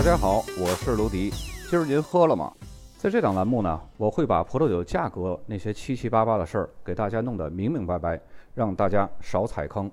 大家好，我是卢迪。今儿您喝了吗？在这档栏目呢，我会把葡萄酒价格那些七七八八的事儿给大家弄得明明白白，让大家少踩坑。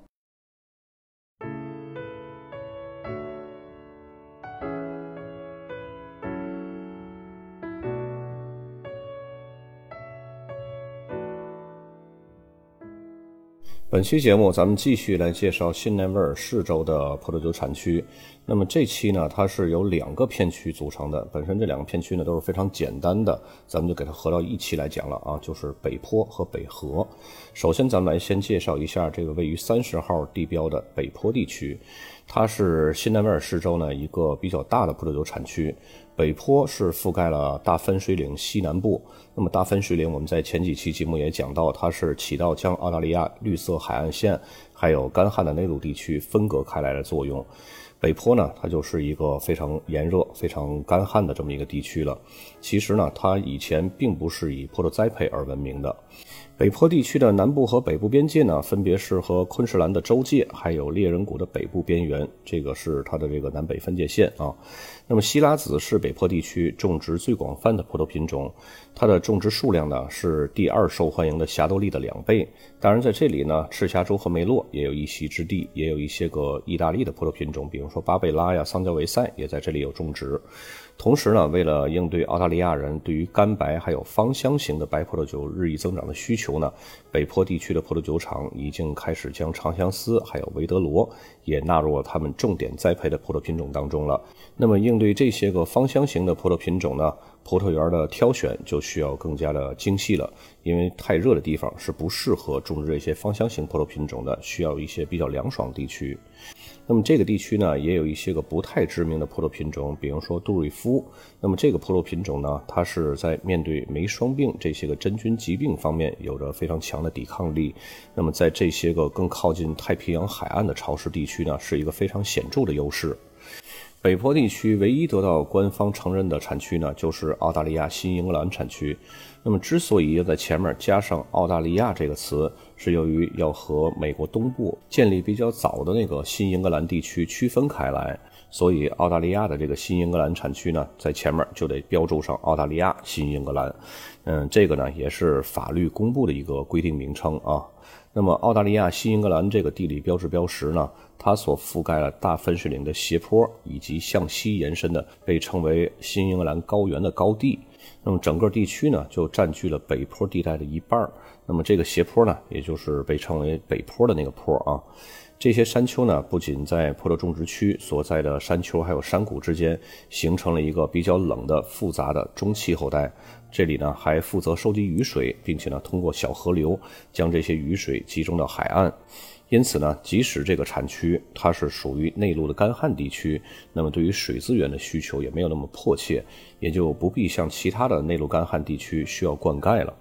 本期节目，咱们继续来介绍新南威尔士州的葡萄酒产区。那么这期呢，它是由两个片区组成的。本身这两个片区呢都是非常简单的，咱们就给它合到一起来讲了啊，就是北坡和北河。首先，咱们来先介绍一下这个位于三十号地标的北坡地区，它是新南威尔士州呢一个比较大的葡萄酒产区。北坡是覆盖了大分水岭西南部。那么大分水岭，我们在前几期节目也讲到，它是起到将澳大利亚绿色海岸线还有干旱的内陆地区分隔开来的作用。北坡呢，它就是一个非常炎热、非常干旱的这么一个地区了。其实呢，它以前并不是以葡萄栽培而闻名的。北坡地区的南部和北部边界呢，分别是和昆士兰的州界，还有猎人谷的北部边缘，这个是它的这个南北分界线啊。那么希拉子是北坡地区种植最广泛的葡萄品种，它的种植数量呢是第二受欢迎的霞多丽的两倍。当然，在这里呢，赤霞珠和梅洛也有一席之地，也有一些个意大利的葡萄品种，比如说巴贝拉呀、桑娇维塞也在这里有种植。同时呢，为了应对澳大利亚人对于干白还有芳香型的白葡萄酒日益增长的需求呢，北坡地区的葡萄酒厂已经开始将长相思还有维德罗也纳入了他们重点栽培的葡萄品种当中了。那么，应对这些个芳香型的葡萄品种呢，葡萄园的挑选就需要更加的精细了，因为太热的地方是不适合种植这些芳香型葡萄品种的，需要一些比较凉爽地区。那么这个地区呢，也有一些个不太知名的葡萄品种，比如说杜瑞夫。那么这个葡萄品种呢，它是在面对梅霜病这些个真菌疾病方面有着非常强的抵抗力。那么在这些个更靠近太平洋海岸的潮湿地区呢，是一个非常显著的优势。北坡地区唯一得到官方承认的产区呢，就是澳大利亚新英格兰产区。那么之所以要在前面加上“澳大利亚”这个词，是由于要和美国东部建立比较早的那个新英格兰地区区分开来，所以澳大利亚的这个新英格兰产区呢，在前面就得标注上“澳大利亚新英格兰”。嗯，这个呢也是法律公布的一个规定名称啊。那么澳大利亚新英格兰这个地理标志标识呢？它所覆盖了大分水岭的斜坡，以及向西延伸的被称为新英格兰高原的高地。那么整个地区呢，就占据了北坡地带的一半。那么这个斜坡呢，也就是被称为北坡的那个坡啊。这些山丘呢，不仅在葡萄种植区所在的山丘还有山谷之间形成了一个比较冷的复杂的中气候带。这里呢，还负责收集雨水，并且呢，通过小河流将这些雨水集中到海岸。因此呢，即使这个产区它是属于内陆的干旱地区，那么对于水资源的需求也没有那么迫切，也就不必像其他的内陆干旱地区需要灌溉了。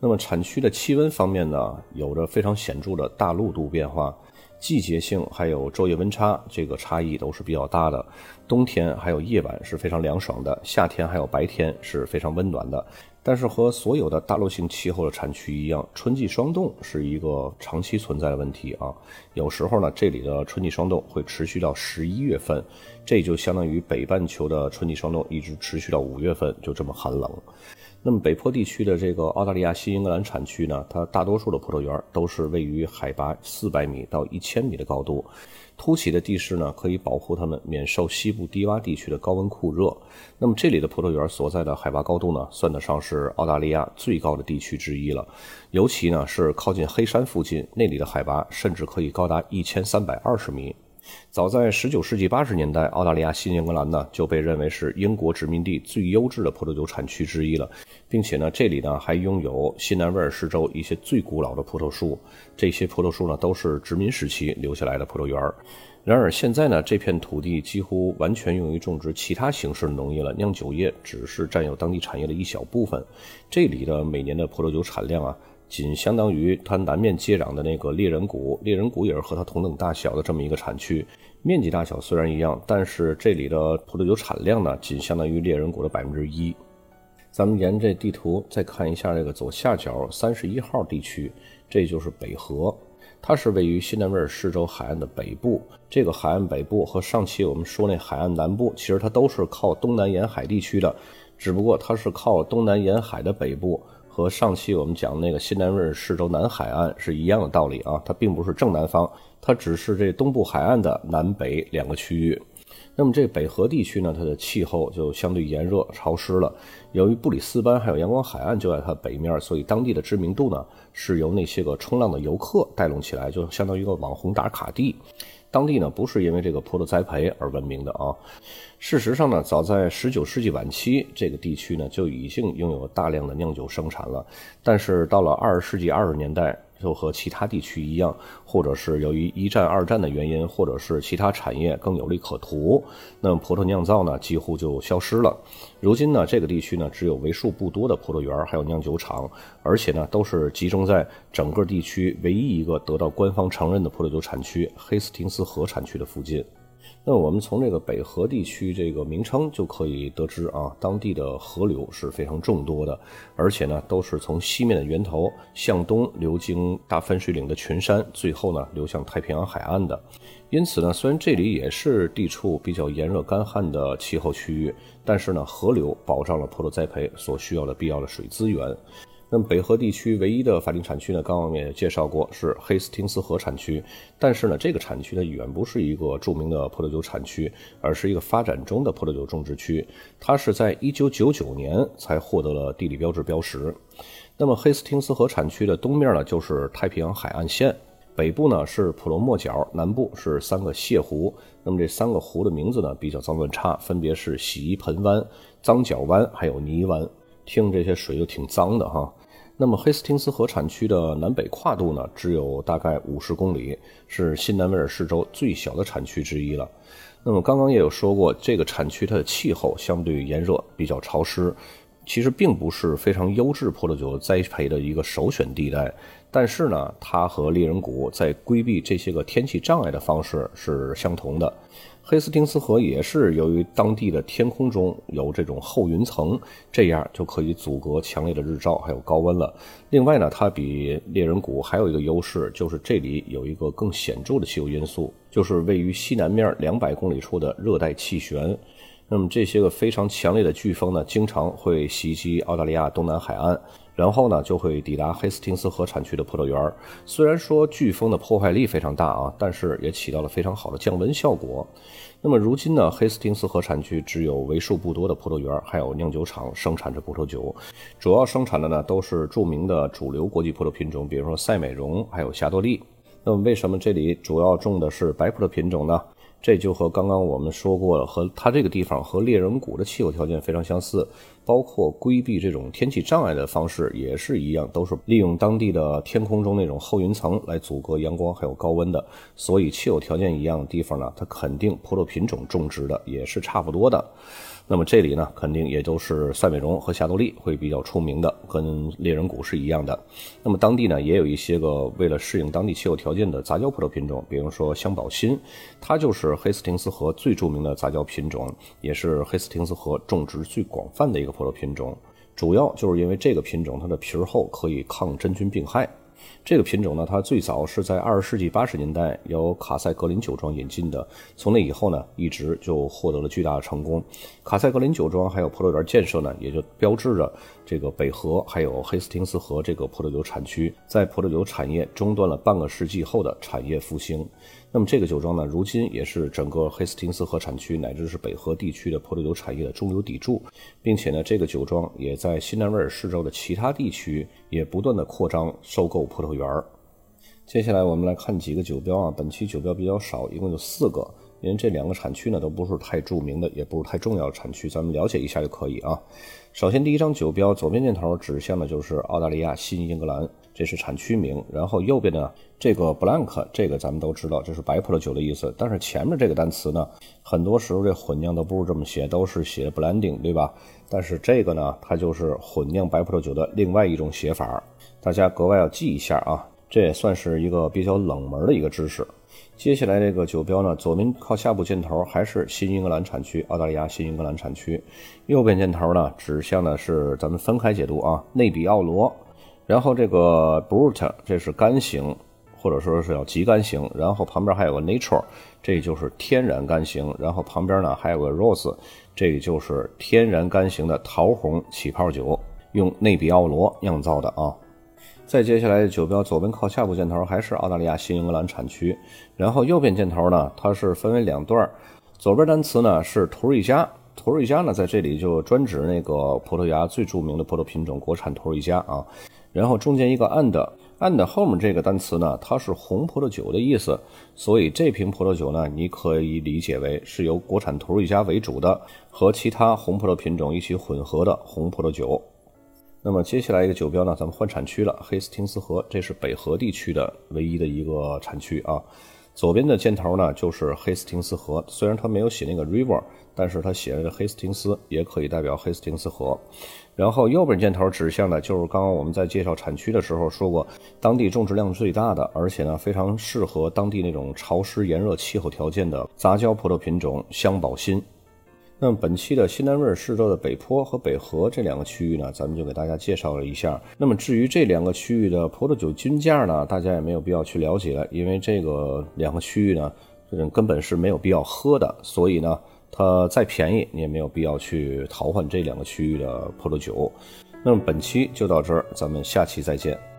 那么产区的气温方面呢，有着非常显著的大陆度变化，季节性还有昼夜温差这个差异都是比较大的。冬天还有夜晚是非常凉爽的，夏天还有白天是非常温暖的。但是和所有的大陆性气候的产区一样，春季霜冻是一个长期存在的问题啊。有时候呢，这里的春季霜冻会持续到十一月份，这就相当于北半球的春季霜冻一直持续到五月份，就这么寒冷。那么北坡地区的这个澳大利亚新英格兰产区呢，它大多数的葡萄园都是位于海拔四百米到一千米的高度。凸起的地势呢，可以保护它们免受西部低洼地区的高温酷热。那么这里的葡萄园所在的海拔高度呢，算得上是澳大利亚最高的地区之一了。尤其呢是靠近黑山附近，那里的海拔甚至可以高达一千三百二十米。早在19世纪80年代，澳大利亚新英格兰呢就被认为是英国殖民地最优质的葡萄酒产区之一了，并且呢，这里呢还拥有新南威尔士州一些最古老的葡萄树，这些葡萄树呢都是殖民时期留下来的葡萄园。然而现在呢，这片土地几乎完全用于种植其他形式的农业了，酿酒业只是占有当地产业的一小部分。这里的每年的葡萄酒产量啊。仅相当于它南面接壤的那个猎人谷，猎人谷也是和它同等大小的这么一个产区，面积大小虽然一样，但是这里的葡萄酒产量呢，仅相当于猎人谷的百分之一。咱们沿这地图再看一下这个左下角三十一号地区，这就是北河。它是位于新南威尔士州海岸的北部。这个海岸北部和上期我们说那海岸南部，其实它都是靠东南沿海地区的，只不过它是靠东南沿海的北部，和上期我们讲那个西南威尔士州南海岸是一样的道理啊。它并不是正南方，它只是这东部海岸的南北两个区域。那么这北河地区呢，它的气候就相对炎热潮湿了。由于布里斯班还有阳光海岸就在它北面，所以当地的知名度呢是由那些个冲浪的游客带动起来，就相当于一个网红打卡地。当地呢不是因为这个葡萄栽培而闻名的啊。事实上呢，早在十九世纪晚期，这个地区呢就已经拥有大量的酿酒生产了。但是到了二十世纪二十年代。就和其他地区一样，或者是由于一战、二战的原因，或者是其他产业更有利可图，那么葡萄酿造呢几乎就消失了。如今呢，这个地区呢只有为数不多的葡萄园还有酿酒厂，而且呢都是集中在整个地区唯一一个得到官方承认的葡萄酒产区——黑斯廷斯河产区的附近。那我们从这个北河地区这个名称就可以得知啊，当地的河流是非常众多的，而且呢都是从西面的源头向东流经大分水岭的群山，最后呢流向太平洋海岸的。因此呢，虽然这里也是地处比较炎热干旱的气候区域，但是呢河流保障了葡萄栽培所需要的必要的水资源。那么北河地区唯一的法定产区呢，刚刚我们也介绍过是黑斯廷斯河产区，但是呢，这个产区呢远不是一个著名的葡萄酒产区，而是一个发展中的葡萄酒种植区。它是在1999年才获得了地理标志标识。那么黑斯廷斯河产区的东面呢就是太平洋海岸线，北部呢是普罗莫角，南部是三个泻湖。那么这三个湖的名字呢比较脏乱差，分别是洗衣盆湾、脏脚湾还有泥湾。听这些水就挺脏的哈。那么黑斯廷斯河产区的南北跨度呢，只有大概五十公里，是新南威尔士州最小的产区之一了。那么刚刚也有说过，这个产区它的气候相对炎热，比较潮湿，其实并不是非常优质葡萄酒栽培的一个首选地带。但是呢，它和猎人谷在规避这些个天气障碍的方式是相同的。黑斯廷斯河也是由于当地的天空中有这种厚云层，这样就可以阻隔强烈的日照还有高温了。另外呢，它比猎人谷还有一个优势，就是这里有一个更显著的气候因素，就是位于西南面两百公里处的热带气旋。那么这些个非常强烈的飓风呢，经常会袭击澳大利亚东南海岸。然后呢，就会抵达黑斯廷斯河产区的葡萄园。虽然说飓风的破坏力非常大啊，但是也起到了非常好的降温效果。那么如今呢，黑斯廷斯河产区只有为数不多的葡萄园，还有酿酒厂生产着葡萄酒，主要生产的呢都是著名的主流国际葡萄品种，比如说赛美容，还有霞多丽。那么为什么这里主要种的是白葡萄品种呢？这就和刚刚我们说过了，和它这个地方和猎人谷的气候条件非常相似，包括规避这种天气障碍的方式也是一样，都是利用当地的天空中那种厚云层来阻隔阳光还有高温的。所以气候条件一样的地方呢，它肯定葡萄品种种植的也是差不多的。那么这里呢，肯定也都是赛美容和霞多丽会比较出名的，跟猎人谷是一样的。那么当地呢，也有一些个为了适应当地气候条件的杂交葡萄品种，比如说香宝新，它就是黑斯廷斯河最著名的杂交品种，也是黑斯廷斯河种植最广泛的一个葡萄品种。主要就是因为这个品种它的皮儿厚，可以抗真菌病害。这个品种呢，它最早是在二十世纪八十年代由卡塞格林酒庄引进的。从那以后呢，一直就获得了巨大的成功。卡塞格林酒庄还有葡萄园建设呢，也就标志着这个北河还有黑斯廷斯河这个葡萄酒产区在葡萄酒产业中断了半个世纪后的产业复兴。那么这个酒庄呢，如今也是整个黑斯廷斯河产区乃至是北河地区的葡萄酒产业的中流砥柱，并且呢，这个酒庄也在新南威尔士州的其他地区也不断的扩张收购葡萄园儿。接下来我们来看几个酒标啊，本期酒标比较少，一共有四个，因为这两个产区呢都不是太著名的，也不是太重要的产区，咱们了解一下就可以啊。首先第一张酒标左边箭头指向的就是澳大利亚新英格兰。这是产区名，然后右边呢，这个 blank，这个咱们都知道，这是白葡萄酒的意思。但是前面这个单词呢，很多时候这混酿都不是这么写，都是写 blending，对吧？但是这个呢，它就是混酿白葡萄酒的另外一种写法，大家格外要记一下啊。这也算是一个比较冷门的一个知识。接下来这个酒标呢，左边靠下部箭头还是新英格兰产区，澳大利亚新英格兰产区，右边箭头呢指向的是咱们分开解读啊，内比奥罗。然后这个 Brut 这是干型，或者说是要极干型。然后旁边还有个 Nature，这就是天然干型。然后旁边呢还有个 Rose，这就是天然干型的桃红起泡酒，用内比奥罗酿造的啊。再接下来的酒标左边靠下部箭头还是澳大利亚新英格兰产区，然后右边箭头呢，它是分为两段，左边单词呢是图瑞加，图瑞加呢在这里就专指那个葡萄牙最著名的葡萄品种国产图瑞加啊，然后中间一个 and，and 后面这个单词呢，它是红葡萄酒的意思，所以这瓶葡萄酒呢，你可以理解为是由国产图瑞加为主的，和其他红葡萄品种一起混合的红葡萄酒。那么接下来一个酒标呢，咱们换产区了，黑斯廷斯河，这是北河地区的唯一的一个产区啊。左边的箭头呢就是黑斯廷斯河，虽然它没有写那个 river，但是它写了黑斯廷斯，也可以代表黑斯廷斯河。然后右边箭头指向的就是刚刚我们在介绍产区的时候说过，当地种植量最大的，而且呢非常适合当地那种潮湿炎热气候条件的杂交葡萄品种香宝新。那么本期的新南威尔士州的北坡和北河这两个区域呢，咱们就给大家介绍了一下。那么至于这两个区域的葡萄酒均价呢，大家也没有必要去了解，因为这个两个区域呢，这种根本是没有必要喝的，所以呢，它再便宜你也没有必要去淘换这两个区域的葡萄酒。那么本期就到这儿，咱们下期再见。